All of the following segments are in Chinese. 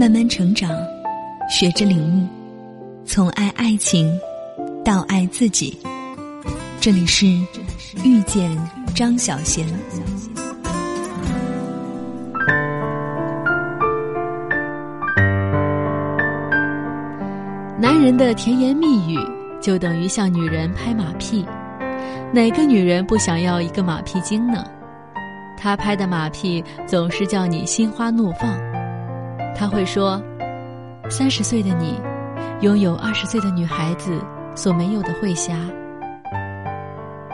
慢慢成长，学着领悟，从爱爱情到爱自己。这里是遇见张小贤。男人的甜言蜜语，就等于向女人拍马屁。哪个女人不想要一个马屁精呢？他拍的马屁总是叫你心花怒放。他会说：“三十岁的你，拥有二十岁的女孩子所没有的慧霞。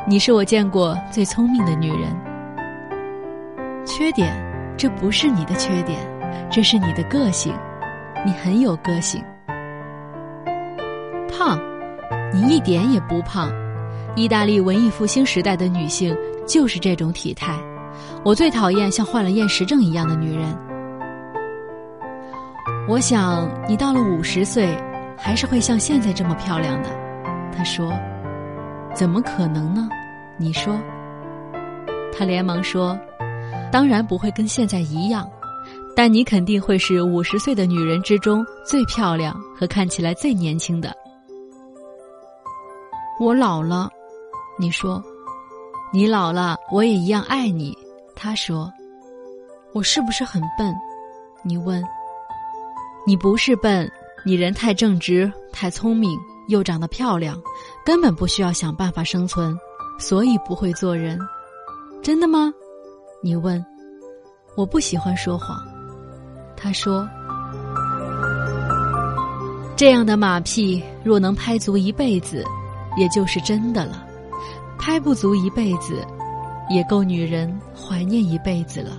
你是我见过最聪明的女人。缺点，这不是你的缺点，这是你的个性，你很有个性。”胖，你一点也不胖。意大利文艺复兴时代的女性就是这种体态。我最讨厌像患了厌食症一样的女人。我想你到了五十岁，还是会像现在这么漂亮的。他说：“怎么可能呢？”你说。他连忙说：“当然不会跟现在一样，但你肯定会是五十岁的女人之中最漂亮和看起来最年轻的。”我老了，你说，你老了，我也一样爱你。他说，我是不是很笨？你问。你不是笨，你人太正直，太聪明，又长得漂亮，根本不需要想办法生存，所以不会做人。真的吗？你问。我不喜欢说谎。他说，这样的马屁若能拍足一辈子。也就是真的了，拍不足一辈子，也够女人怀念一辈子了。